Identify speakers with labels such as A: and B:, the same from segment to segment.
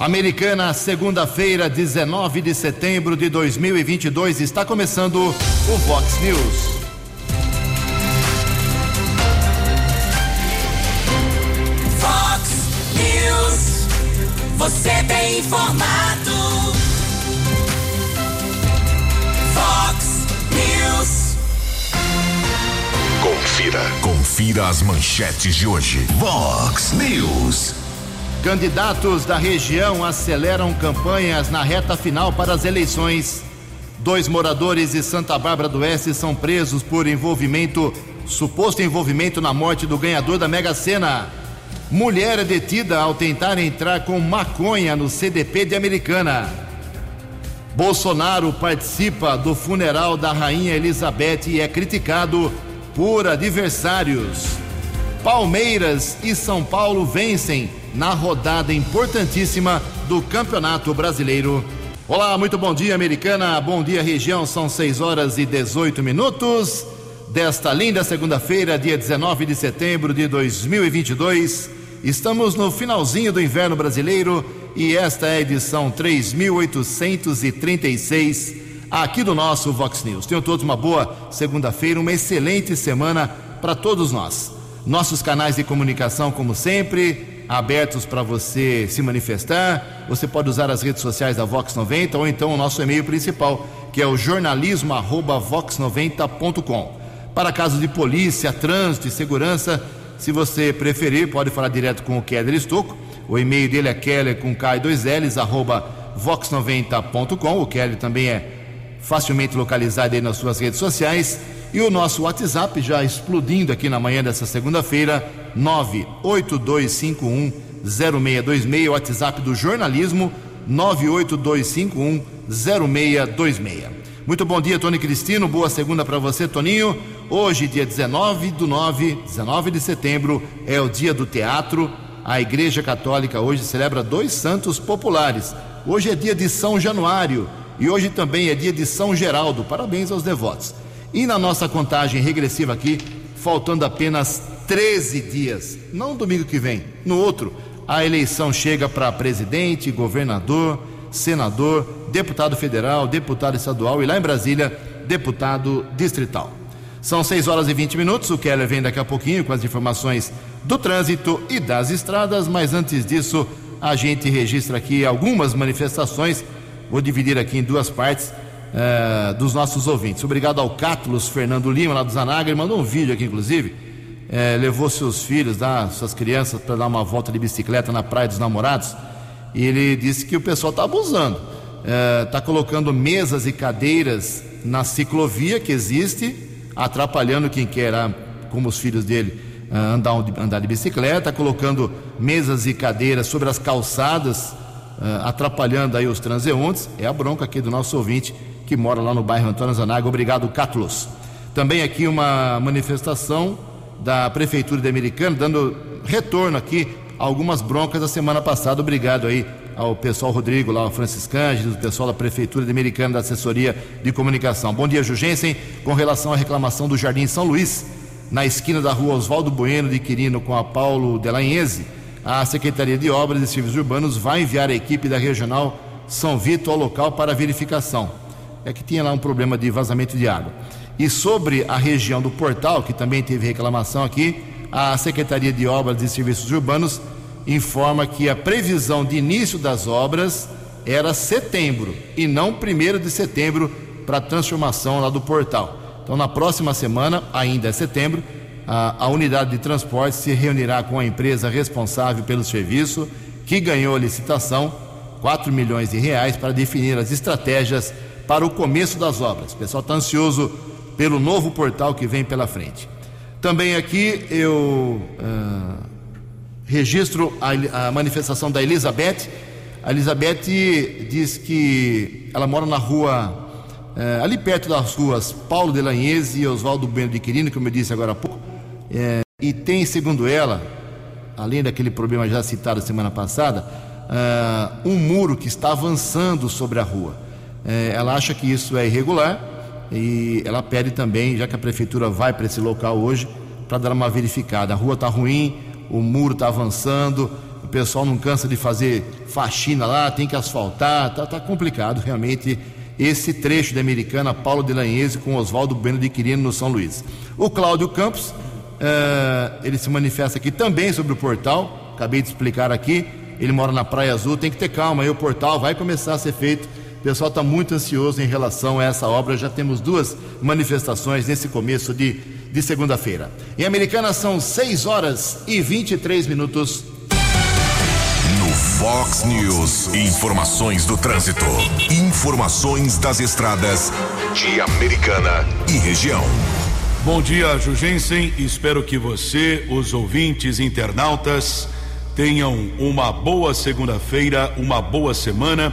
A: Americana, segunda-feira, 19 de setembro de 2022, está começando o Vox News.
B: Vox News, você tem informado. Vox News.
C: Confira, confira as manchetes de hoje. Vox News.
A: Candidatos da região aceleram campanhas na reta final para as eleições. Dois moradores de Santa Bárbara do Oeste são presos por envolvimento, suposto envolvimento na morte do ganhador da Mega Sena. Mulher é detida ao tentar entrar com maconha no CDP de Americana. Bolsonaro participa do funeral da Rainha Elizabeth e é criticado por adversários. Palmeiras e São Paulo vencem na rodada importantíssima do Campeonato Brasileiro. Olá, muito bom dia, Americana. Bom dia, região. São 6 horas e 18 minutos desta linda segunda-feira, dia 19 de setembro de 2022. Estamos no finalzinho do inverno brasileiro e esta é a edição 3836 aqui do nosso Vox News. Tenham todos uma boa segunda-feira, uma excelente semana para todos nós. Nossos canais de comunicação, como sempre, abertos para você se manifestar. Você pode usar as redes sociais da Vox 90 ou então o nosso e-mail principal, que é o jornalismo@vox90.com. Para casos de polícia, trânsito e segurança, se você preferir, pode falar direto com o Keller Estocco. O e-mail dele é keller com k 2 ls arroba vox90.com. O Keller também é facilmente localizado aí nas suas redes sociais. E o nosso WhatsApp já explodindo aqui na manhã dessa segunda-feira, 982510626, WhatsApp do jornalismo, 982510626. Muito bom dia, Tony Cristino. Boa segunda para você, Toninho. Hoje, dia 19 do 9, 19 de setembro, é o dia do teatro. A Igreja Católica hoje celebra dois santos populares. Hoje é dia de São Januário e hoje também é dia de São Geraldo. Parabéns aos devotos. E na nossa contagem regressiva aqui, faltando apenas 13 dias, não domingo que vem, no outro, a eleição chega para presidente, governador, senador, deputado federal, deputado estadual e lá em Brasília, deputado distrital. São 6 horas e 20 minutos. O Keller vem daqui a pouquinho com as informações do trânsito e das estradas, mas antes disso, a gente registra aqui algumas manifestações. Vou dividir aqui em duas partes uh, dos nossos ouvintes. Obrigado ao Cátulos Fernando Lima, lá do Zanaga. Ele mandou um vídeo aqui, inclusive. Uh, levou seus filhos, tá, suas crianças, para dar uma volta de bicicleta na Praia dos Namorados. E ele disse que o pessoal está abusando. Está colocando mesas e cadeiras na ciclovia que existe, atrapalhando quem quer, como os filhos dele, andar, andar de bicicleta, colocando mesas e cadeiras sobre as calçadas, atrapalhando aí os transeuntes. É a bronca aqui do nosso ouvinte que mora lá no bairro Antônio Zanaga. Obrigado, Cátulos. Também aqui uma manifestação da Prefeitura de Americana, dando retorno aqui a algumas broncas da semana passada. Obrigado aí ao pessoal Rodrigo, lá, o Francisco Ângeles, o pessoal da Prefeitura de Americana, da Assessoria de Comunicação. Bom dia, Jugensen. Com relação à reclamação do Jardim São Luís, na esquina da rua Oswaldo Bueno de Quirino com a Paulo Delagnese, a Secretaria de Obras e Serviços Urbanos vai enviar a equipe da Regional São Vito ao local para verificação. É que tinha lá um problema de vazamento de água. E sobre a região do Portal, que também teve reclamação aqui, a Secretaria de Obras e Serviços Urbanos informa que a previsão de início das obras era setembro e não primeiro de setembro para a transformação lá do portal. Então, na próxima semana, ainda é setembro, a, a, unidade de transporte se reunirá com a empresa responsável pelo serviço, que ganhou a licitação, 4 milhões de reais, para definir as estratégias para o começo das obras. O pessoal está ansioso pelo novo portal que vem pela frente. Também aqui eu uh, registro a, a manifestação da Elizabeth. A Elizabeth diz que ela mora na rua é, ali perto das ruas Paulo Delanhese e Oswaldo Bueno de Quirino, como eu disse agora há pouco, é, e tem, segundo ela, além daquele problema já citado semana passada, uh, um muro que está avançando sobre a rua. É, ela acha que isso é irregular e ela pede também, já que a prefeitura vai para esse local hoje, para dar uma verificada. A rua está ruim, o muro está avançando, pessoal não cansa de fazer faxina lá, tem que asfaltar, tá, tá complicado realmente esse trecho da Americana Paulo de Lanhese com Oswaldo Bueno de Quirino no São Luís. O Cláudio Campos, uh, ele se manifesta aqui também sobre o portal, acabei de explicar aqui, ele mora na Praia Azul, tem que ter calma, aí o portal vai começar a ser feito. O pessoal está muito ansioso em relação a essa obra. Já temos duas manifestações nesse começo de, de segunda-feira. Em Americana são 6 horas e 23 minutos.
C: No Fox News, informações do trânsito. Informações das estradas de Americana e região.
D: Bom dia, Jugensen. Espero que você, os ouvintes, internautas, tenham uma boa segunda-feira, uma boa semana.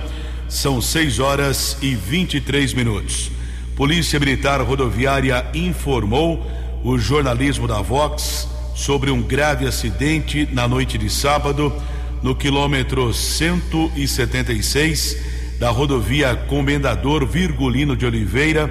D: São 6 horas e 23 minutos. Polícia Militar Rodoviária informou o jornalismo da Vox sobre um grave acidente na noite de sábado no quilômetro 176 da rodovia Comendador Virgulino de Oliveira,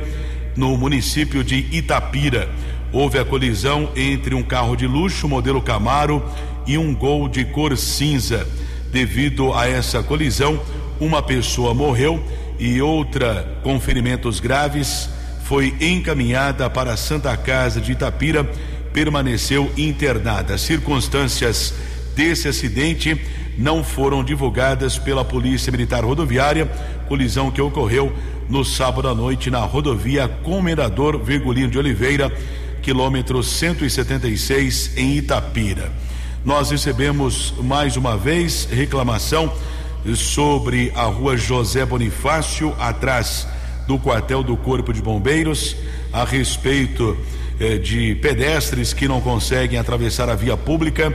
D: no município de Itapira. Houve a colisão entre um carro de luxo modelo Camaro e um Gol de cor cinza. Devido a essa colisão, uma pessoa morreu e outra com ferimentos graves foi encaminhada para a Santa Casa de Itapira, permaneceu internada. Circunstâncias desse acidente não foram divulgadas pela Polícia Militar Rodoviária, colisão que ocorreu no sábado à noite na rodovia Comendador Virgulino de Oliveira, quilômetro 176 em Itapira. Nós recebemos mais uma vez reclamação sobre a rua José Bonifácio, atrás do quartel do Corpo de Bombeiros, a respeito eh, de pedestres que não conseguem atravessar a via pública.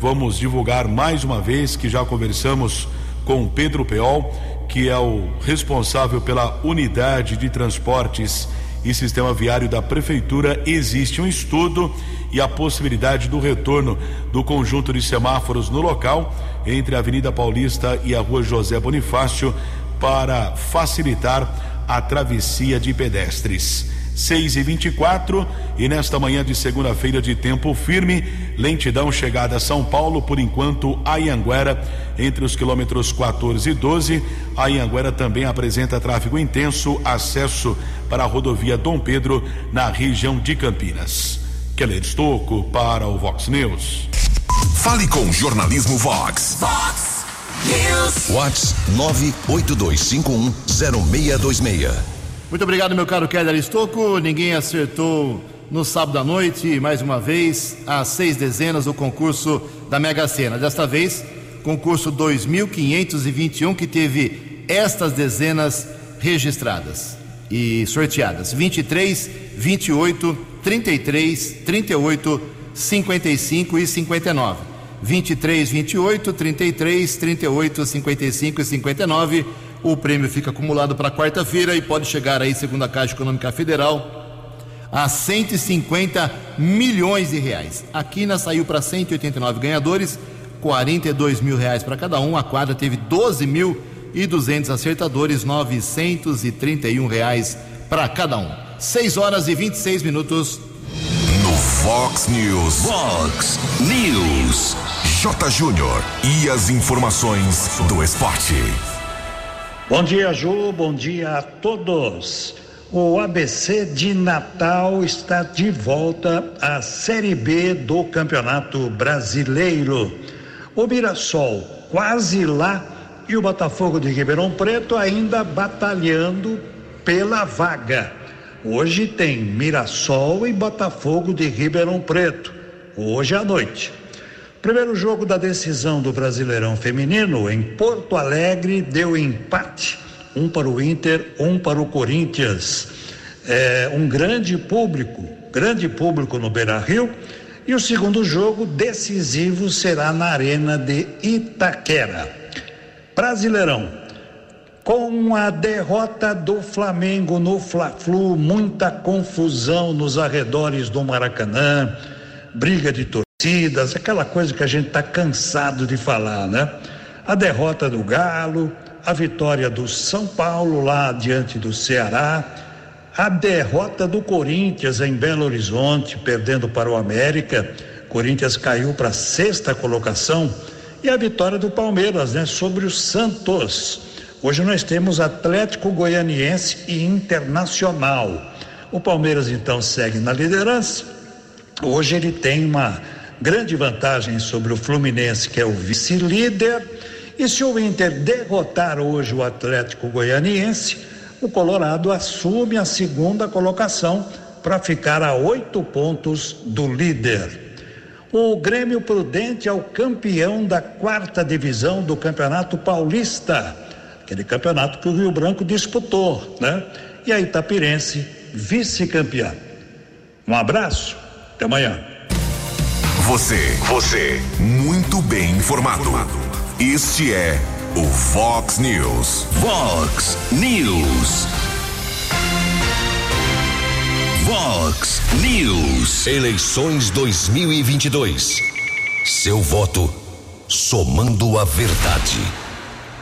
D: Vamos divulgar mais uma vez que já conversamos com Pedro Peol, que é o responsável pela unidade de transportes e sistema viário da prefeitura. Existe um estudo e a possibilidade do retorno do conjunto de semáforos no local entre a Avenida Paulista e a Rua José Bonifácio para facilitar a travessia de pedestres. 6 e 24 e nesta manhã de segunda-feira de tempo firme, lentidão chegada a São Paulo, por enquanto a Ianguera, entre os quilômetros 14 e 12. A Ianguera também apresenta tráfego intenso, acesso para a rodovia Dom Pedro, na região de Campinas. Keller Estocco para o Vox News.
C: Fale com o Jornalismo Vox.
B: Vox News.
C: Vox 982510626.
A: Muito obrigado, meu caro Keller Estocco. Ninguém acertou no sábado à noite, mais uma vez, às seis dezenas, o concurso da Mega Sena. Desta vez, concurso 2521, que teve estas dezenas registradas e sorteadas: 23, 28, 33, 38, 55 e 59. 23, 28, 33, 38, 55 e 59. O prêmio fica acumulado para quarta-feira e pode chegar aí, segundo a Caixa Econômica Federal, a 150 milhões de reais. A Quina saiu para 189 ganhadores, 42 mil reais para cada um. A quadra teve 12 mil e 200 acertadores, 931 reais para cada um. 6 horas e 26 minutos.
C: Fox News. Fox News. J. Júnior. E as informações do esporte.
E: Bom dia, Ju. Bom dia a todos. O ABC de Natal está de volta à Série B do Campeonato Brasileiro. O Mirassol quase lá e o Botafogo de Ribeirão Preto ainda batalhando pela vaga. Hoje tem Mirassol e Botafogo de Ribeirão Preto, hoje à noite. Primeiro jogo da decisão do Brasileirão Feminino em Porto Alegre deu empate, um para o Inter, um para o Corinthians. É, um grande público, grande público no Beira Rio. E o segundo jogo decisivo será na Arena de Itaquera. Brasileirão, com a derrota do Flamengo no Fla-Flu, muita confusão nos arredores do Maracanã, briga de torcidas, aquela coisa que a gente está cansado de falar, né? A derrota do Galo, a vitória do São Paulo lá diante do Ceará, a derrota do Corinthians em Belo Horizonte, perdendo para o América. Corinthians caiu para a sexta colocação e a vitória do Palmeiras, né, sobre o Santos. Hoje nós temos Atlético Goianiense e Internacional. O Palmeiras então segue na liderança. Hoje ele tem uma grande vantagem sobre o Fluminense, que é o vice-líder. E se o Inter derrotar hoje o Atlético Goianiense, o Colorado assume a segunda colocação para ficar a oito pontos do líder. O Grêmio Prudente é o campeão da quarta divisão do Campeonato Paulista, aquele campeonato que o Rio Branco disputou, né? E a Itapirense, vice-campeã. Um abraço, até amanhã.
C: Você, você, muito bem informado. Este é o Fox News.
B: Fox News. Fox News. Eleições 2022. Seu voto somando a verdade.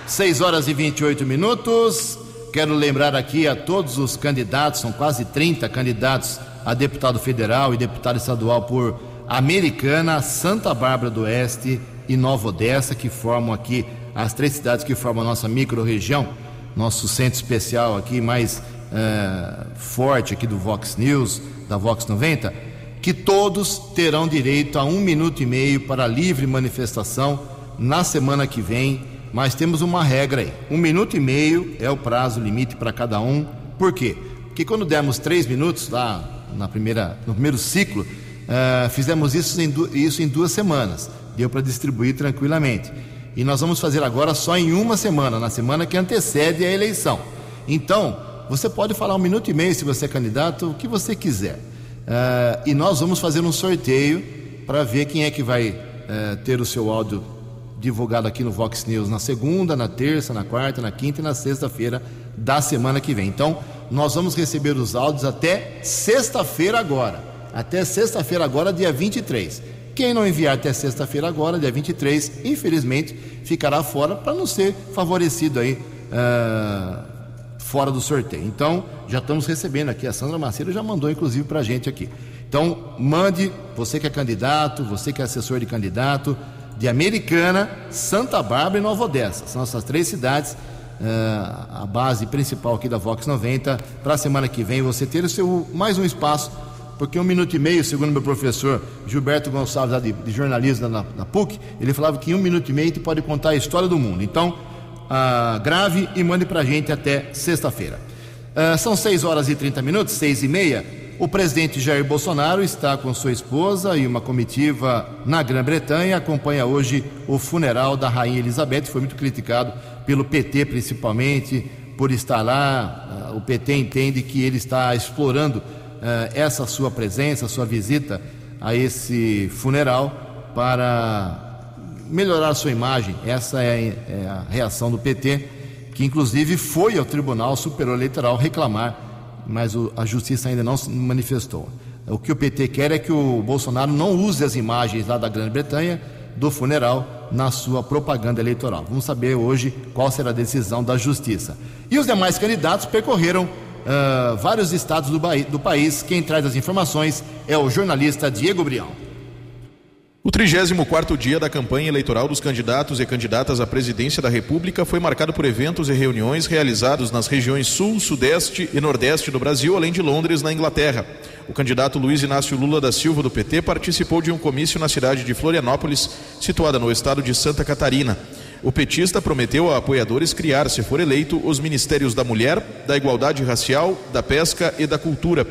A: 6 horas e 28 minutos. Quero lembrar aqui a todos os candidatos, são quase 30 candidatos a deputado federal e deputado estadual por Americana, Santa Bárbara do Oeste e Nova Odessa, que formam aqui as três cidades que formam a nossa micro-região, nosso centro especial aqui mais é, forte aqui do Vox News, da Vox 90, que todos terão direito a um minuto e meio para livre manifestação na semana que vem. Mas temos uma regra aí: um minuto e meio é o prazo limite para cada um. Por quê? Porque quando demos três minutos lá na primeira, no primeiro ciclo, uh, fizemos isso em, isso em duas semanas. Deu para distribuir tranquilamente. E nós vamos fazer agora só em uma semana, na semana que antecede a eleição. Então, você pode falar um minuto e meio se você é candidato, o que você quiser. Uh, e nós vamos fazer um sorteio para ver quem é que vai uh, ter o seu áudio divulgado aqui no Vox News na segunda, na terça, na quarta, na quinta e na sexta-feira da semana que vem. Então, nós vamos receber os áudios até sexta-feira agora. Até sexta-feira agora, dia 23. Quem não enviar até sexta-feira agora, dia 23, infelizmente, ficará fora para não ser favorecido aí uh, fora do sorteio. Então, já estamos recebendo aqui. A Sandra Macedo já mandou, inclusive, para a gente aqui. Então, mande, você que é candidato, você que é assessor de candidato, de Americana, Santa Bárbara e Nova Odessa. São essas três cidades uh, a base principal aqui da Vox 90. Para a semana que vem você ter o seu mais um espaço, porque um minuto e meio, segundo meu professor Gilberto Gonçalves, de, de jornalismo na, na, PUC, ele falava que em um minuto e meio tu pode contar a história do mundo. Então, uh, grave e mande para a gente até sexta-feira. Uh, são 6 horas e 30 minutos, 6 e meia. O presidente Jair Bolsonaro está com sua esposa e uma comitiva na Grã-Bretanha. Acompanha hoje o funeral da Rainha Elizabeth. Foi muito criticado pelo PT, principalmente, por estar lá. Ah, o PT entende que ele está explorando ah, essa sua presença, sua visita a esse funeral para melhorar sua imagem. Essa é, é a reação do PT, que inclusive foi ao Tribunal Superior Eleitoral reclamar mas o, a justiça ainda não se manifestou. O que o PT quer é que o Bolsonaro não use as imagens lá da Grã-Bretanha do funeral na sua propaganda eleitoral. Vamos saber hoje qual será a decisão da justiça. E os demais candidatos percorreram uh, vários estados do, do país. Quem traz as informações é o jornalista Diego Brião.
F: O 34º dia da campanha eleitoral dos candidatos e candidatas à presidência da República foi marcado por eventos e reuniões realizados nas regiões Sul, Sudeste e Nordeste do Brasil, além de Londres, na Inglaterra. O candidato Luiz Inácio Lula da Silva do PT participou de um comício na cidade de Florianópolis, situada no estado de Santa Catarina. O petista prometeu a apoiadores criar, se for eleito, os ministérios da Mulher, da Igualdade Racial, da Pesca e da Cultura.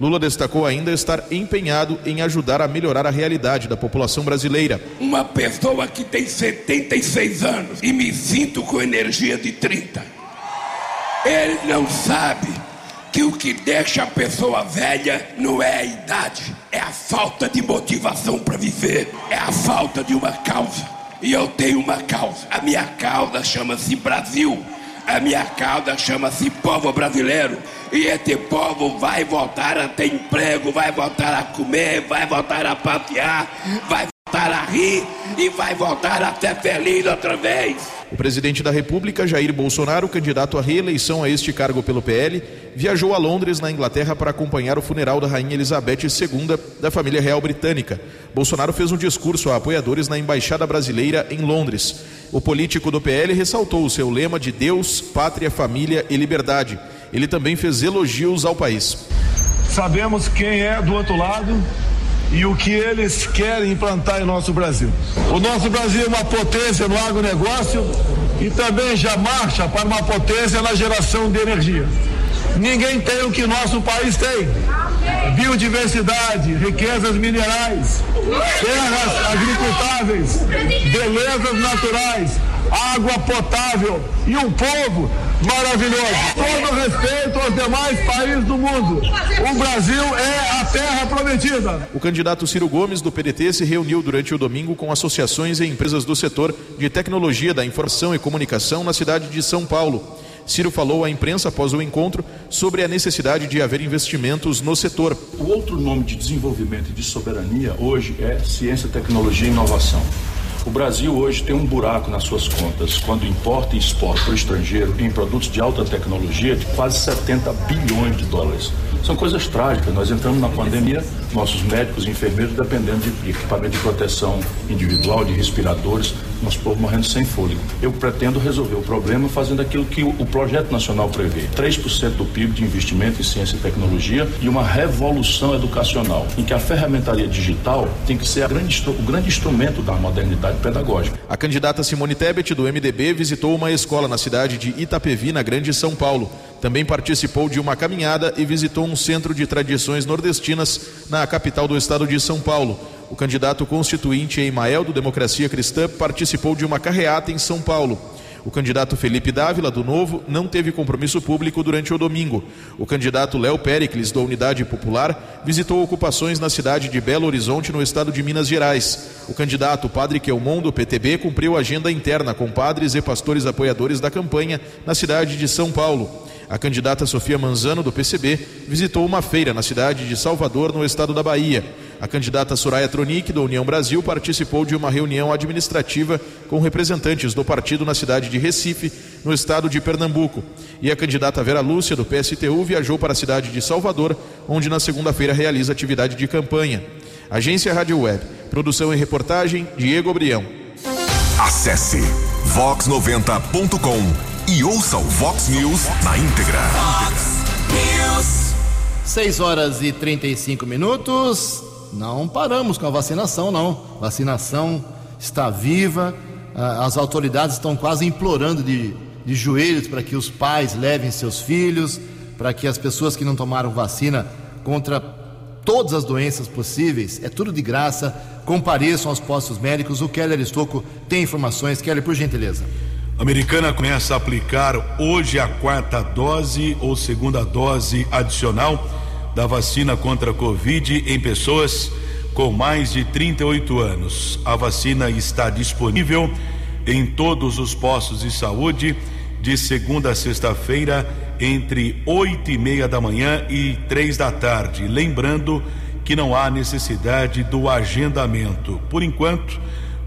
F: Lula destacou ainda estar empenhado em ajudar a melhorar a realidade da população brasileira.
G: Uma pessoa que tem 76 anos e me sinto com energia de 30. Ele não sabe que o que deixa a pessoa velha não é a idade, é a falta de motivação para viver, é a falta de uma causa. E eu tenho uma causa. A minha causa chama-se Brasil. A minha causa chama-se povo brasileiro. E este povo vai voltar a ter emprego, vai voltar a comer, vai voltar a passear, vai Para rir e vai voltar a ser feliz outra vez.
F: O presidente da República, Jair Bolsonaro, candidato à reeleição a este cargo pelo PL, viajou a Londres, na Inglaterra, para acompanhar o funeral da Rainha Elizabeth II da família real britânica. Bolsonaro fez um discurso a apoiadores na Embaixada Brasileira em Londres. O político do PL ressaltou o seu lema de Deus, pátria, família e liberdade. Ele também fez elogios ao país.
H: Sabemos quem é do outro lado e o que eles querem implantar em nosso Brasil. O nosso Brasil é uma potência no agronegócio e também já marcha para uma potência na geração de energia. Ninguém tem o que nosso país tem. Biodiversidade, riquezas minerais, terras agricultáveis, belezas naturais, água potável e um povo maravilhoso. Todo respeito aos demais países do mundo. O Brasil é a terra prometida.
F: O candidato Ciro Gomes, do PDT, se reuniu durante o domingo com associações e empresas do setor de tecnologia da informação e comunicação na cidade de São Paulo. Ciro falou à imprensa após o encontro sobre a necessidade de haver investimentos no setor.
I: O outro nome de desenvolvimento e de soberania hoje é ciência, tecnologia e inovação. O Brasil hoje tem um buraco nas suas contas quando importa e exporta para o estrangeiro em produtos de alta tecnologia de quase 70 bilhões de dólares. São coisas trágicas. Nós entramos na pandemia, nossos médicos e enfermeiros dependendo de equipamento de proteção individual, de respiradores, nosso povo morrendo sem fôlego. Eu pretendo resolver o problema fazendo aquilo que o projeto nacional prevê: 3% do PIB de investimento em ciência e tecnologia e uma revolução educacional, em que a ferramentaria digital tem que ser grande, o grande instrumento da modernidade pedagógica.
F: A candidata Simone Tebet, do MDB, visitou uma escola na cidade de Itapevi, na Grande São Paulo. Também participou de uma caminhada e visitou um centro de tradições nordestinas na capital do estado de São Paulo. O candidato constituinte Emael, do Democracia Cristã, participou de uma carreata em São Paulo. O candidato Felipe Dávila, do Novo, não teve compromisso público durante o domingo. O candidato Léo Pericles, da Unidade Popular, visitou ocupações na cidade de Belo Horizonte, no estado de Minas Gerais. O candidato Padre Quelmon, do PTB, cumpriu agenda interna com padres e pastores apoiadores da campanha na cidade de São Paulo. A candidata Sofia Manzano, do PCB, visitou uma feira na cidade de Salvador, no estado da Bahia. A candidata Soraya Tronic, da União Brasil, participou de uma reunião administrativa com representantes do partido na cidade de Recife, no estado de Pernambuco. E a candidata Vera Lúcia, do PSTU, viajou para a cidade de Salvador, onde na segunda-feira realiza atividade de campanha. Agência Rádio Web. Produção e reportagem, Diego Brião.
C: Acesse vox90.com e ouça o Vox News na íntegra. Vox
A: News. 6 horas e 35 minutos. Não paramos com a vacinação, não. Vacinação está viva. Ah, as autoridades estão quase implorando de, de joelhos para que os pais levem seus filhos, para que as pessoas que não tomaram vacina contra todas as doenças possíveis, é tudo de graça, compareçam aos postos médicos. O Keller Estocco tem informações. Keller, por gentileza.
D: Americana começa a aplicar hoje a quarta dose ou segunda dose adicional da vacina contra a Covid em pessoas com mais de 38 anos. A vacina está disponível em todos os postos de saúde de segunda a sexta-feira entre oito e meia da manhã e três da tarde. Lembrando que não há necessidade do agendamento. Por enquanto,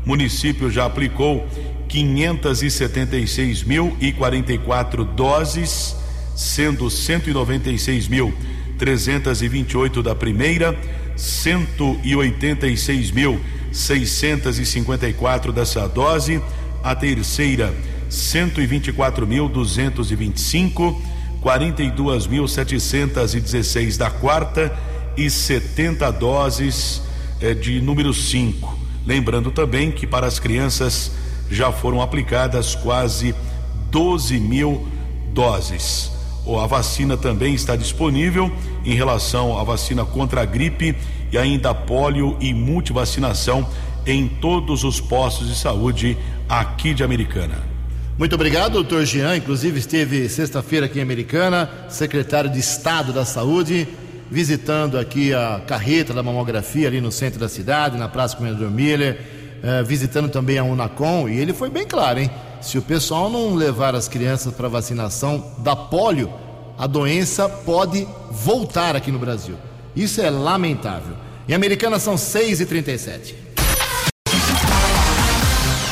D: município já aplicou 576.044 doses, sendo 196.328 da primeira, 186.654 dessa dose, a terceira 124.225, 42.716 da quarta e 70 doses eh, de número 5. Lembrando também que para as crianças já foram aplicadas quase 12 mil doses. A vacina também está disponível em relação à vacina contra a gripe e ainda polio e multivacinação em todos os postos de saúde aqui de Americana.
A: Muito obrigado, doutor Jean. Inclusive, esteve sexta-feira aqui em Americana, secretário de Estado da Saúde, visitando aqui a carreta da mamografia ali no centro da cidade, na Praça Comendador Miller é, visitando também a Unacom, e ele foi bem claro, hein? Se o pessoal não levar as crianças para vacinação da polio, a doença pode voltar aqui no Brasil. Isso é lamentável. Em Americana são 6 e 37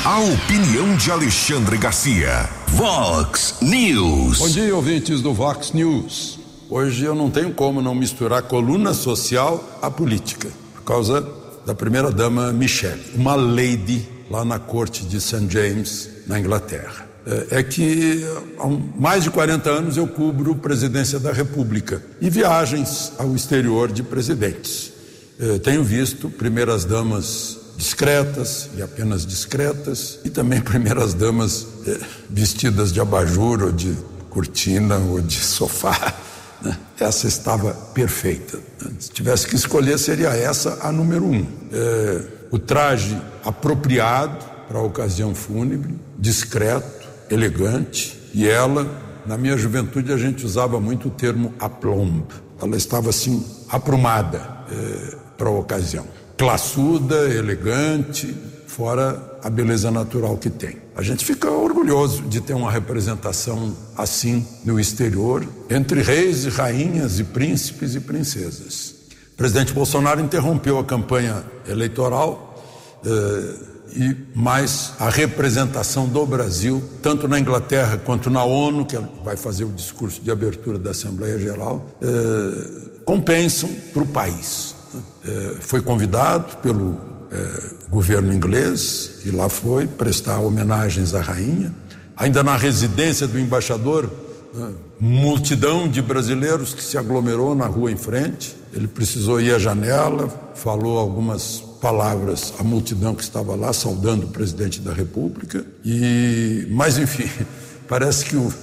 C: A opinião de Alexandre Garcia.
B: Vox News.
J: Bom dia, ouvintes do Vox News. Hoje eu não tenho como não misturar coluna social à política, por causa da primeira dama Michelle, uma lady lá na corte de St. James, na Inglaterra. É, é que há mais de 40 anos eu cubro presidência da República e viagens ao exterior de presidentes. É, tenho visto primeiras damas discretas e apenas discretas, e também primeiras damas eh, vestidas de abajur ou de cortina ou de sofá. Né? Essa estava perfeita. Se tivesse que escolher, seria essa a número um. É, o traje apropriado para a ocasião fúnebre, discreto, elegante, e ela, na minha juventude, a gente usava muito o termo aplomb. Ela estava assim, aprumada é, para a ocasião classuda, elegante, fora a beleza natural que tem. A gente fica orgulhoso de ter uma representação assim no exterior, entre reis e rainhas e príncipes e princesas. O presidente Bolsonaro interrompeu a campanha eleitoral eh, e mais a representação do Brasil, tanto na Inglaterra quanto na ONU, que vai fazer o discurso de abertura da Assembleia Geral, eh, compensam para o país. É, foi convidado pelo é, governo inglês e lá foi prestar homenagens à rainha. Ainda na residência do embaixador, né, multidão de brasileiros que se aglomerou na rua em frente. Ele precisou ir à janela, falou algumas palavras à multidão que estava lá, saudando o presidente da República. E, mas enfim, parece que o,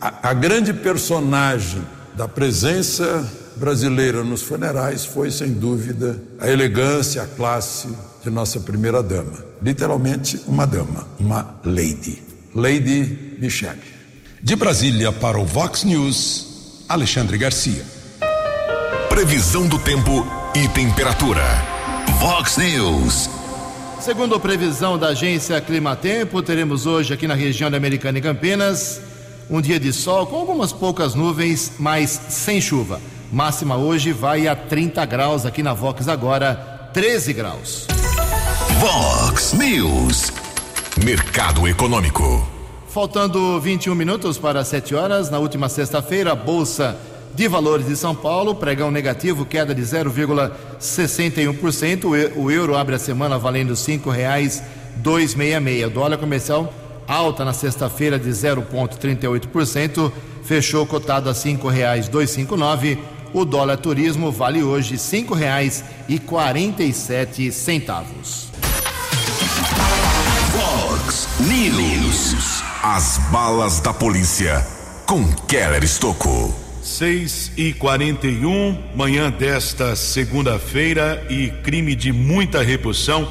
J: a, a grande personagem da presença brasileira nos funerais foi, sem dúvida, a elegância, a classe de nossa primeira dama. Literalmente, uma dama, uma lady. Lady Michelle.
K: De Brasília para o Vox News, Alexandre Garcia.
C: Previsão do tempo e temperatura.
B: Vox News.
A: Segundo a previsão da agência Climatempo, teremos hoje aqui na região da Americana e Campinas um dia de sol com algumas poucas nuvens, mas sem chuva. Máxima hoje vai a 30 graus aqui na Vox agora, 13 graus.
B: Vox News.
C: Mercado Econômico.
A: Faltando 21 minutos para 7 horas, na última sexta-feira, a Bolsa de Valores de São Paulo, pregão negativo, queda de 0,61%. O euro abre a semana valendo R$ 5,266. O dólar comercial alta na sexta-feira de 0,38%, fechou cotado a R$ 5,259. O dólar turismo vale hoje cinco reais e quarenta e sete centavos.
B: Fox News.
C: As balas da polícia com Keller Estocou.
D: 6 e 41 manhã desta segunda-feira e crime de muita repercussão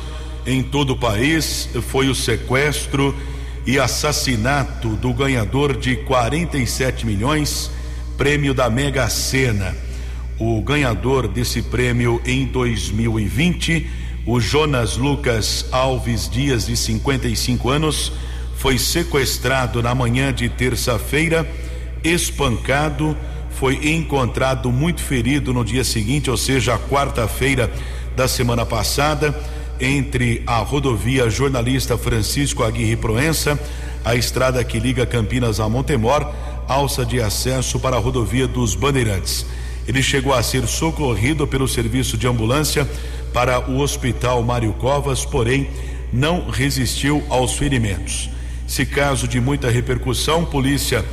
D: em todo o país foi o sequestro e assassinato do ganhador de 47 milhões, prêmio da Mega Sena o ganhador desse prêmio em 2020, o Jonas Lucas Alves Dias, de 55 anos, foi sequestrado na manhã de terça-feira, espancado, foi encontrado muito ferido no dia seguinte, ou seja, quarta-feira da semana passada, entre a rodovia Jornalista Francisco Aguirre Proença, a estrada que liga Campinas a Montemor, alça de acesso para a rodovia dos Bandeirantes. Ele chegou a ser socorrido pelo serviço de ambulância para o Hospital Mário Covas, porém não resistiu aos ferimentos. Esse caso de muita repercussão, polícia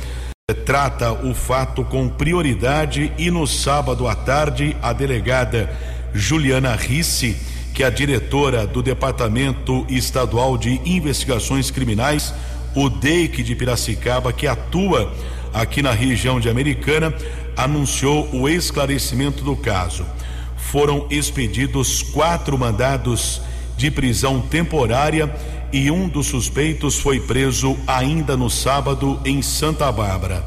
D: eh, trata o fato com prioridade e no sábado à tarde a delegada Juliana Risse, que é a diretora do Departamento Estadual de Investigações Criminais, o DEIC de Piracicaba, que atua aqui na região de Americana, anunciou o esclarecimento do caso. Foram expedidos quatro mandados de prisão temporária e um dos suspeitos foi preso ainda no sábado em Santa Bárbara.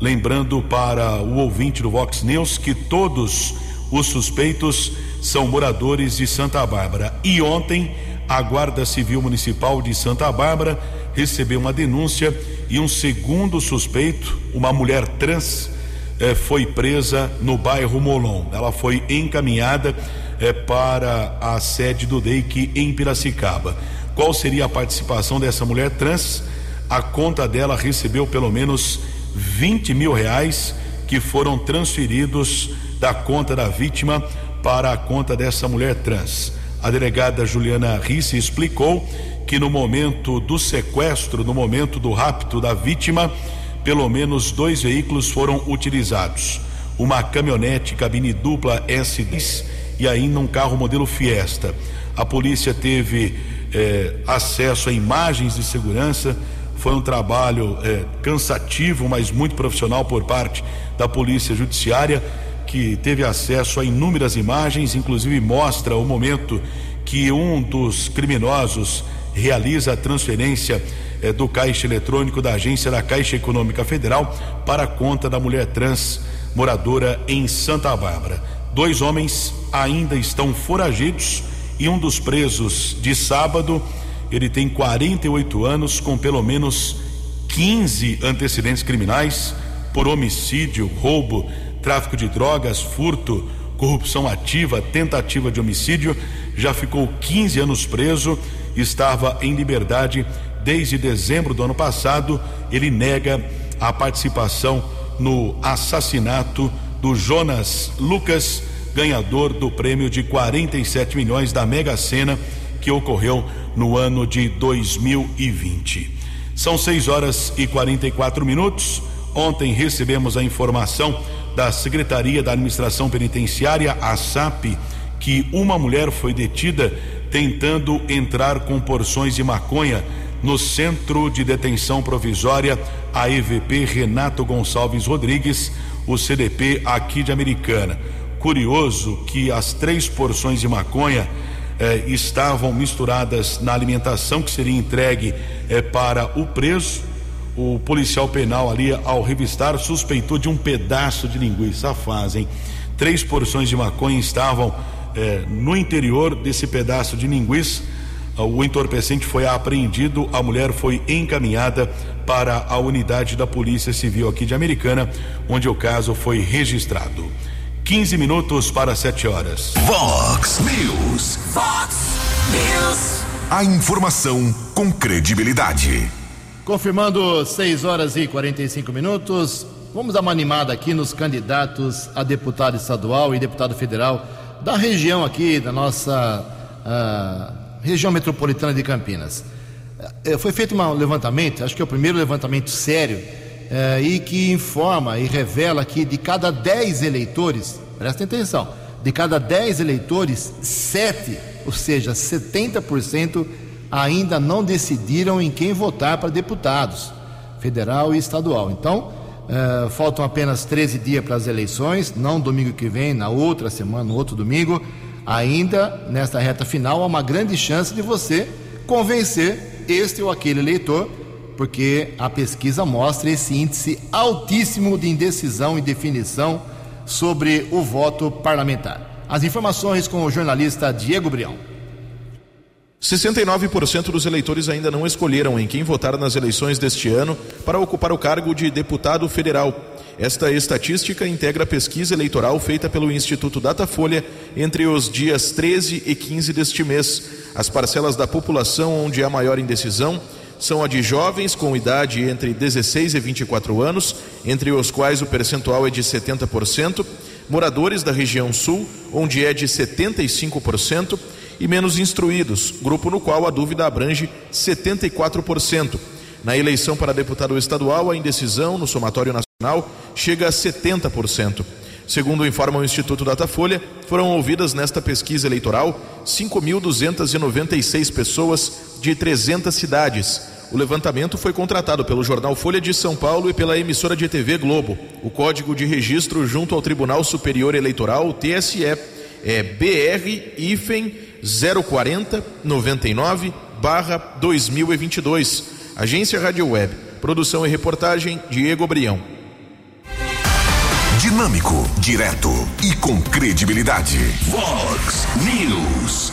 D: Lembrando para o ouvinte do Vox News que todos os suspeitos são moradores de Santa Bárbara. E ontem, a Guarda Civil Municipal de Santa Bárbara recebeu uma denúncia e um segundo suspeito, uma mulher trans, eh, foi presa no bairro Molon. Ela foi encaminhada eh, para a sede do DEIC em Piracicaba. qual seria a participação dessa mulher trans. A conta dela recebeu pelo menos 20 mil reais que foram transferidos da conta da vítima para a conta dessa mulher trans. A delegada Juliana Risse explicou que no momento do sequestro, no momento do rapto da vítima, pelo menos dois veículos foram utilizados: uma caminhonete cabine dupla S10 e ainda um carro modelo Fiesta. A polícia teve eh, acesso a imagens de segurança. Foi um trabalho eh, cansativo, mas muito profissional por parte da Polícia Judiciária, que teve acesso a inúmeras imagens, inclusive mostra o momento que um dos criminosos realiza a transferência eh, do caixa eletrônico da agência da Caixa Econômica Federal para a conta da mulher trans moradora em Santa Bárbara. Dois homens ainda estão foragidos e um dos presos de sábado, ele tem 48 anos com pelo menos 15 antecedentes criminais por homicídio, roubo, tráfico de drogas, furto, corrupção ativa, tentativa de homicídio, já ficou 15 anos preso, estava em liberdade desde dezembro do ano passado. Ele nega a participação no assassinato do Jonas Lucas, ganhador do prêmio de 47 milhões da Mega Sena, que ocorreu no ano de 2020. São 6 horas e 44 minutos. Ontem recebemos a informação da Secretaria da Administração Penitenciária, a SAP, que uma mulher foi detida tentando entrar com porções de maconha no Centro de Detenção Provisória, a EVP Renato Gonçalves Rodrigues, o CDP aqui de Americana. Curioso que as três porções de maconha eh, estavam misturadas na alimentação que seria entregue eh, para o preso o policial penal ali, ao revistar, suspeitou de um pedaço de linguiça. Fazem três porções de maconha estavam eh, no interior desse pedaço de linguiça. O entorpecente foi apreendido, a mulher foi encaminhada para a unidade da Polícia Civil aqui de Americana, onde o caso foi registrado. 15 minutos para 7 horas.
B: Vox News.
C: Vox News. A informação com credibilidade.
A: Confirmando 6 horas e 45 minutos, vamos dar uma animada aqui nos candidatos a deputado estadual e deputado federal da região aqui, da nossa uh, região metropolitana de Campinas. Uh, foi feito um levantamento, acho que é o primeiro levantamento sério, uh, e que informa e revela que de cada 10 eleitores, presta atenção, de cada 10 eleitores, 7, ou seja, 70%, ainda não decidiram em quem votar para deputados, federal e estadual. Então, faltam apenas 13 dias para as eleições, não domingo que vem, na outra semana, no outro domingo. Ainda nesta reta final, há uma grande chance de você convencer este ou aquele eleitor, porque a pesquisa mostra esse índice altíssimo de indecisão e definição sobre o voto parlamentar. As informações com o jornalista Diego Brião.
F: 69% dos eleitores ainda não escolheram em quem votar nas eleições deste ano para ocupar o cargo de deputado federal. Esta estatística integra a pesquisa eleitoral feita pelo Instituto Datafolha entre os dias 13 e 15 deste mês. As parcelas da população onde há maior indecisão são a de jovens com idade entre 16 e 24 anos, entre os quais o percentual é de 70%, moradores da região sul, onde é de 75%, e menos instruídos, grupo no qual a dúvida abrange 74%. Na eleição para deputado estadual, a indecisão no somatório nacional chega a 70%. Segundo informa o Instituto Datafolha, foram ouvidas nesta pesquisa eleitoral 5.296 pessoas de 300 cidades. O levantamento foi contratado pelo jornal Folha de São Paulo e pela emissora de TV Globo. O código de registro junto ao Tribunal Superior Eleitoral, TSE, é BR-IFEM 040 99 barra 2022. Agência Rádio Web. Produção e reportagem Diego Brião.
C: Dinâmico, direto e com credibilidade. Vox News.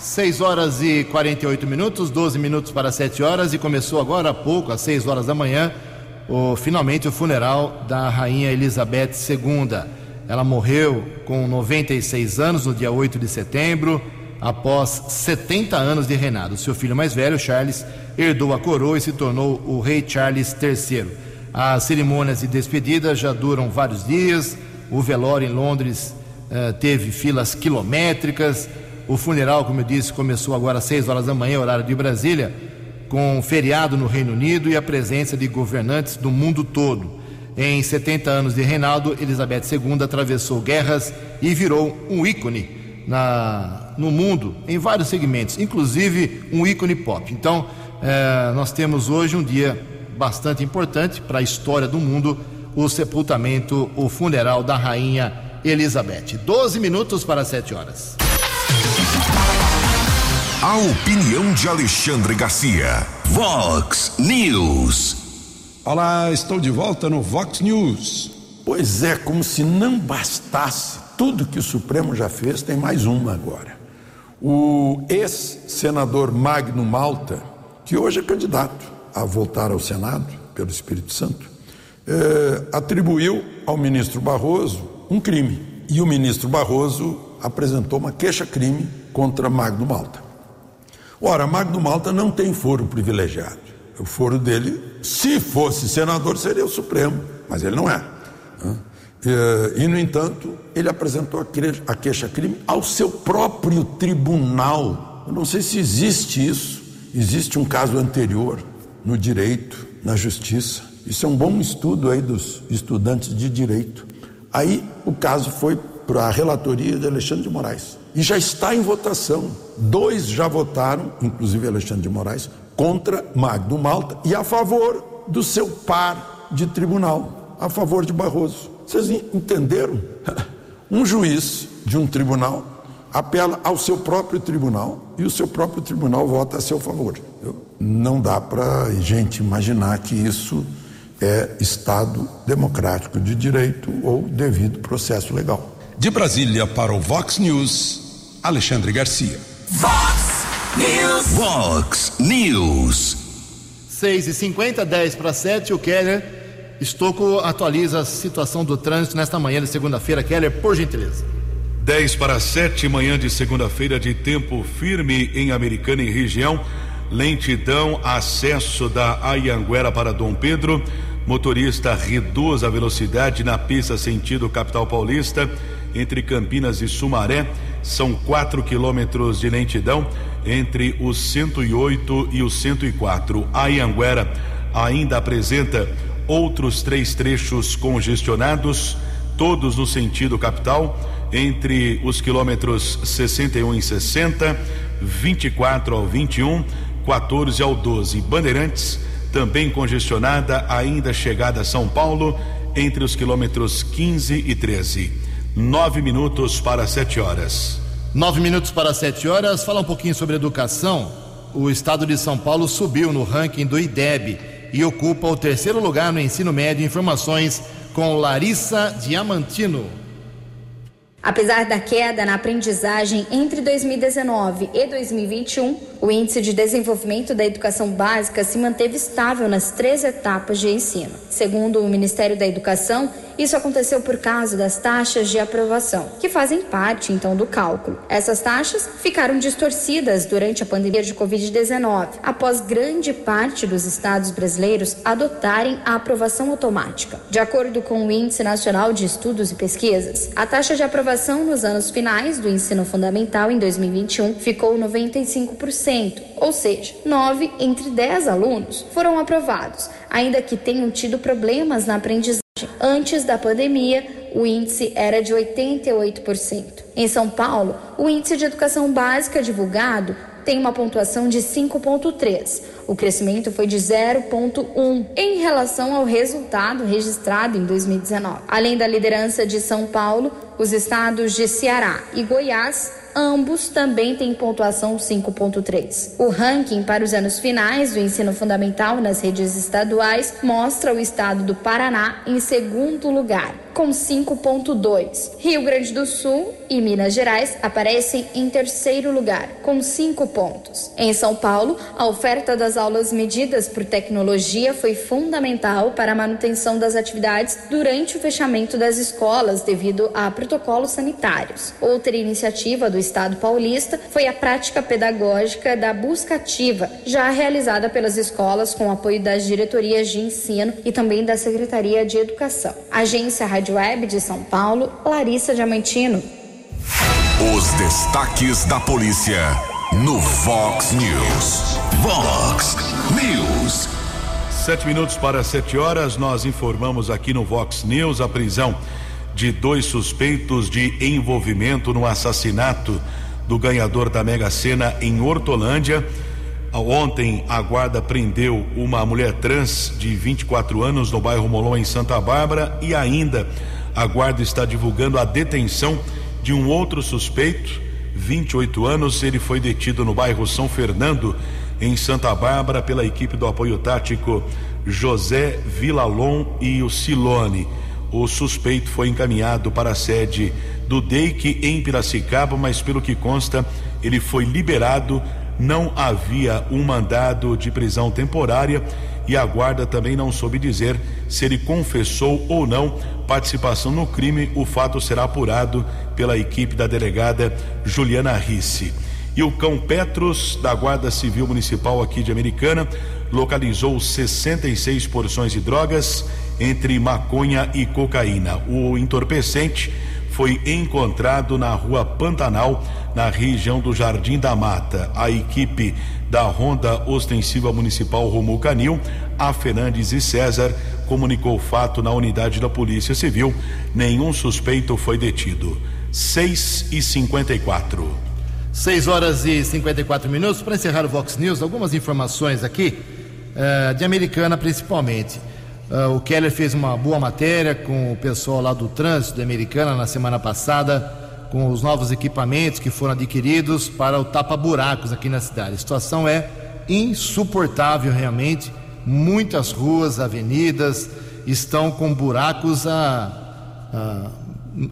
A: 6 horas e 48 minutos, 12 minutos para 7 horas e começou agora há pouco, às 6 horas da manhã, o, finalmente o funeral da rainha Elizabeth II. Ela morreu com 96 anos no dia 8 de setembro após 70 anos de reinado. Seu filho mais velho, Charles, herdou a coroa e se tornou o rei Charles III. As cerimônias de despedida já duram vários dias. O velório em Londres eh, teve filas quilométricas. O funeral, como eu disse, começou agora às 6 horas da manhã, horário de Brasília, com feriado no Reino Unido e a presença de governantes do mundo todo. Em 70 anos de reinado, Elizabeth II atravessou guerras e virou um ícone na, no mundo, em vários segmentos, inclusive um ícone pop. Então, eh, nós temos hoje um dia bastante importante para a história do mundo: o sepultamento, o funeral da rainha Elizabeth. 12 minutos para 7 horas.
C: A opinião de Alexandre Garcia. Vox News.
K: Olá, estou de volta no Vox News.
J: Pois é, como se não bastasse tudo que o Supremo já fez, tem mais uma agora. O ex-senador Magno Malta, que hoje é candidato a voltar ao Senado pelo Espírito Santo, eh, atribuiu ao ministro Barroso um crime. E o ministro Barroso apresentou uma queixa-crime contra Magno Malta. Ora, Magno Malta não tem foro privilegiado. O foro dele, se fosse senador, seria o Supremo, mas ele não é. E, no entanto, ele apresentou a queixa-crime ao seu próprio tribunal. Eu não sei se existe isso. Existe um caso anterior no direito, na justiça. Isso é um bom estudo aí dos estudantes de direito. Aí o caso foi para a relatoria de Alexandre de Moraes e já está em votação. Dois já votaram, inclusive Alexandre de Moraes, contra Magno Malta e a favor do seu par de tribunal, a favor de Barroso. Vocês entenderam? Um juiz de um tribunal apela ao seu próprio tribunal e o seu próprio tribunal vota a seu favor. Não dá para a gente imaginar que isso é Estado democrático de direito ou devido processo legal.
K: De Brasília para o Vox News, Alexandre Garcia.
C: Vox News. Vox News.
A: 6 e 50 10 para 7, o Keller Estocco atualiza a situação do trânsito nesta manhã de segunda-feira. Keller, por gentileza.
D: 10 para 7, manhã de segunda-feira de tempo firme em Americana e região. Lentidão, acesso da Ayanguera para Dom Pedro. Motorista reduz a velocidade na pista sentido capital paulista entre Campinas e Sumaré. São 4 quilômetros de lentidão entre os 108 e os 104. A Ianguera ainda apresenta outros três trechos congestionados, todos no sentido capital, entre os quilômetros 61 e 60, 24 ao 21, 14 ao 12. Bandeirantes, também congestionada, ainda chegada a São Paulo, entre os quilômetros 15 e 13. Nove minutos para sete horas.
A: Nove minutos para sete horas. Fala um pouquinho sobre educação. O estado de São Paulo subiu no ranking do IDEB e ocupa o terceiro lugar no ensino médio. Informações com Larissa Diamantino.
L: Apesar da queda na aprendizagem entre 2019 e 2021, o índice de desenvolvimento da educação básica se manteve estável nas três etapas de ensino. Segundo o Ministério da Educação, isso aconteceu por causa das taxas de aprovação, que fazem parte então do cálculo. Essas taxas ficaram distorcidas durante a pandemia de Covid-19, após grande parte dos estados brasileiros adotarem a aprovação automática. De acordo com o Índice Nacional de Estudos e Pesquisas, a taxa de aprovação nos anos finais do ensino fundamental em 2021 ficou 95%, ou seja, 9 entre 10 alunos foram aprovados, ainda que tenham tido problemas na aprendizagem. Antes da pandemia, o índice era de 88%. Em São Paulo, o índice de educação básica divulgado tem uma pontuação de 5,3. O crescimento foi de 0,1 em relação ao resultado registrado em 2019. Além da liderança de São Paulo, os estados de Ceará e Goiás ambos também têm pontuação 5.3. O ranking para os anos finais do ensino fundamental nas redes estaduais mostra o estado do Paraná em segundo lugar, com 5.2. Rio Grande do Sul e Minas Gerais aparecem em terceiro lugar, com 5 pontos. Em São Paulo, a oferta das aulas medidas por tecnologia foi fundamental para a manutenção das atividades durante o fechamento das escolas devido a protocolos sanitários. Outra iniciativa do Estado paulista foi a prática pedagógica da busca ativa, já realizada pelas escolas com apoio das diretorias de ensino e também da Secretaria de Educação. Agência Rádio Web de São Paulo, Larissa Diamantino.
C: Os destaques da polícia no Vox News. Vox News.
D: Sete minutos para sete horas, nós informamos aqui no Vox News a prisão de dois suspeitos de envolvimento no assassinato do ganhador da Mega Sena em Hortolândia. Ontem a guarda prendeu uma mulher trans de 24 anos no bairro Molon em Santa Bárbara e ainda a guarda está divulgando a detenção de um outro suspeito, 28 anos, ele foi detido no bairro São Fernando em Santa Bárbara pela equipe do apoio tático José Vilalon e o Silone. O suspeito foi encaminhado para a sede do DEIC em Piracicaba, mas pelo que consta, ele foi liberado. Não havia um mandado de prisão temporária e a guarda também não soube dizer se ele confessou ou não participação no crime. O fato será apurado pela equipe da delegada Juliana Risse. E o cão Petros, da Guarda Civil Municipal aqui de Americana, localizou 66 porções de drogas, entre maconha e cocaína. O entorpecente foi encontrado na rua Pantanal, na região do Jardim da Mata. A equipe da Ronda Ostensiva Municipal Romulo Canil, a Fernandes e César, comunicou o fato na unidade da Polícia Civil. Nenhum suspeito foi detido. 6 e 54
A: 6 horas e 54 minutos. Para encerrar o Vox News, algumas informações aqui, uh, de Americana principalmente. Uh, o Keller fez uma boa matéria com o pessoal lá do trânsito Americana na semana passada, com os novos equipamentos que foram adquiridos para o tapa-buracos aqui na cidade. A situação é insuportável realmente. Muitas ruas, avenidas estão com buracos há,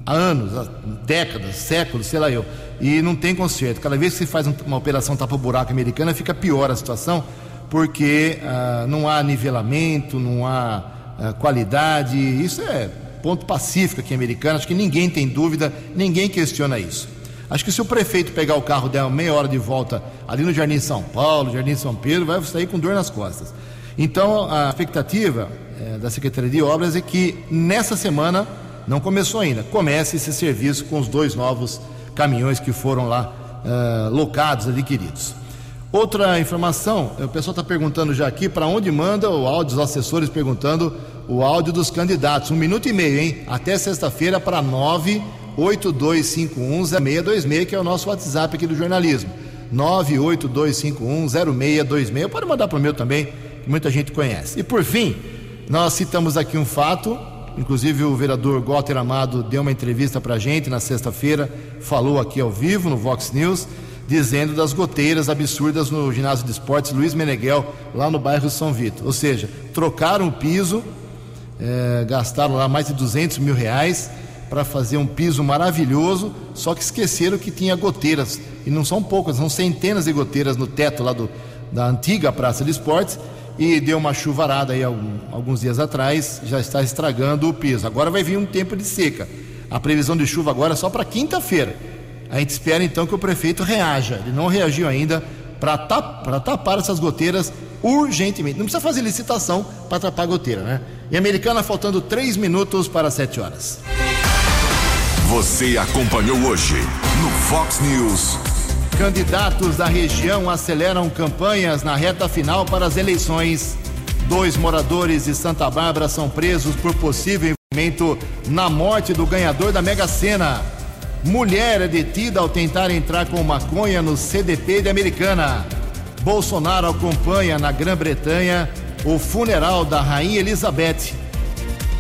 A: há, anos, há décadas, séculos, sei lá eu e não tem conserto. Cada vez que se faz uma operação tapa-buraco americana, fica pior a situação, porque ah, não há nivelamento, não há ah, qualidade. Isso é ponto pacífico aqui em acho que ninguém tem dúvida, ninguém questiona isso. Acho que se o prefeito pegar o carro der meia hora de volta ali no Jardim São Paulo, Jardim São Pedro, vai sair com dor nas costas. Então, a expectativa é, da Secretaria de Obras é que nessa semana, não começou ainda, comece esse serviço com os dois novos caminhões que foram lá uh, locados, adquiridos. Outra informação, o pessoal está perguntando já aqui para onde manda o áudio, os assessores perguntando o áudio dos candidatos. Um minuto e meio, hein? Até sexta-feira para 982510626, que é o nosso WhatsApp aqui do jornalismo. 982510626. Pode mandar para o meu também, que muita gente conhece. E por fim, nós citamos aqui um fato Inclusive o vereador Walter Amado deu uma entrevista para a gente na sexta-feira, falou aqui ao vivo no Vox News, dizendo das goteiras absurdas no ginásio de esportes Luiz Meneghel, lá no bairro São Vitor. Ou seja, trocaram o piso, é, gastaram lá mais de 200 mil reais para fazer um piso maravilhoso, só que esqueceram que tinha goteiras, e não são poucas, são centenas de goteiras no teto lá do, da antiga Praça de Esportes, e deu uma chuvarada aí alguns dias atrás, já está estragando o piso. Agora vai vir um tempo de seca. A previsão de chuva agora é só para quinta-feira. A gente espera então que o prefeito reaja. Ele não reagiu ainda para tapar, tapar essas goteiras urgentemente. Não precisa fazer licitação para tapar a goteira, né? E Americana faltando três minutos para sete horas.
C: Você acompanhou hoje no Fox News.
A: Candidatos da região aceleram campanhas na reta final para as eleições. Dois moradores de Santa Bárbara são presos por possível envolvimento na morte do ganhador da Mega Sena. Mulher é detida ao tentar entrar com maconha no CDP de Americana. Bolsonaro acompanha na Grã-Bretanha o funeral da Rainha Elizabeth.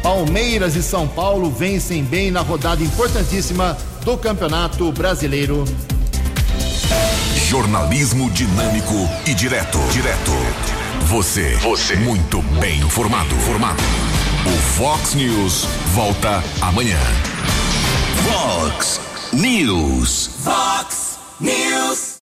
A: Palmeiras e São Paulo vencem bem na rodada importantíssima do Campeonato Brasileiro.
C: Jornalismo dinâmico e direto. Direto. Você. Você. Muito bem informado. Formado. O Fox News volta amanhã.
B: Fox News. Fox News.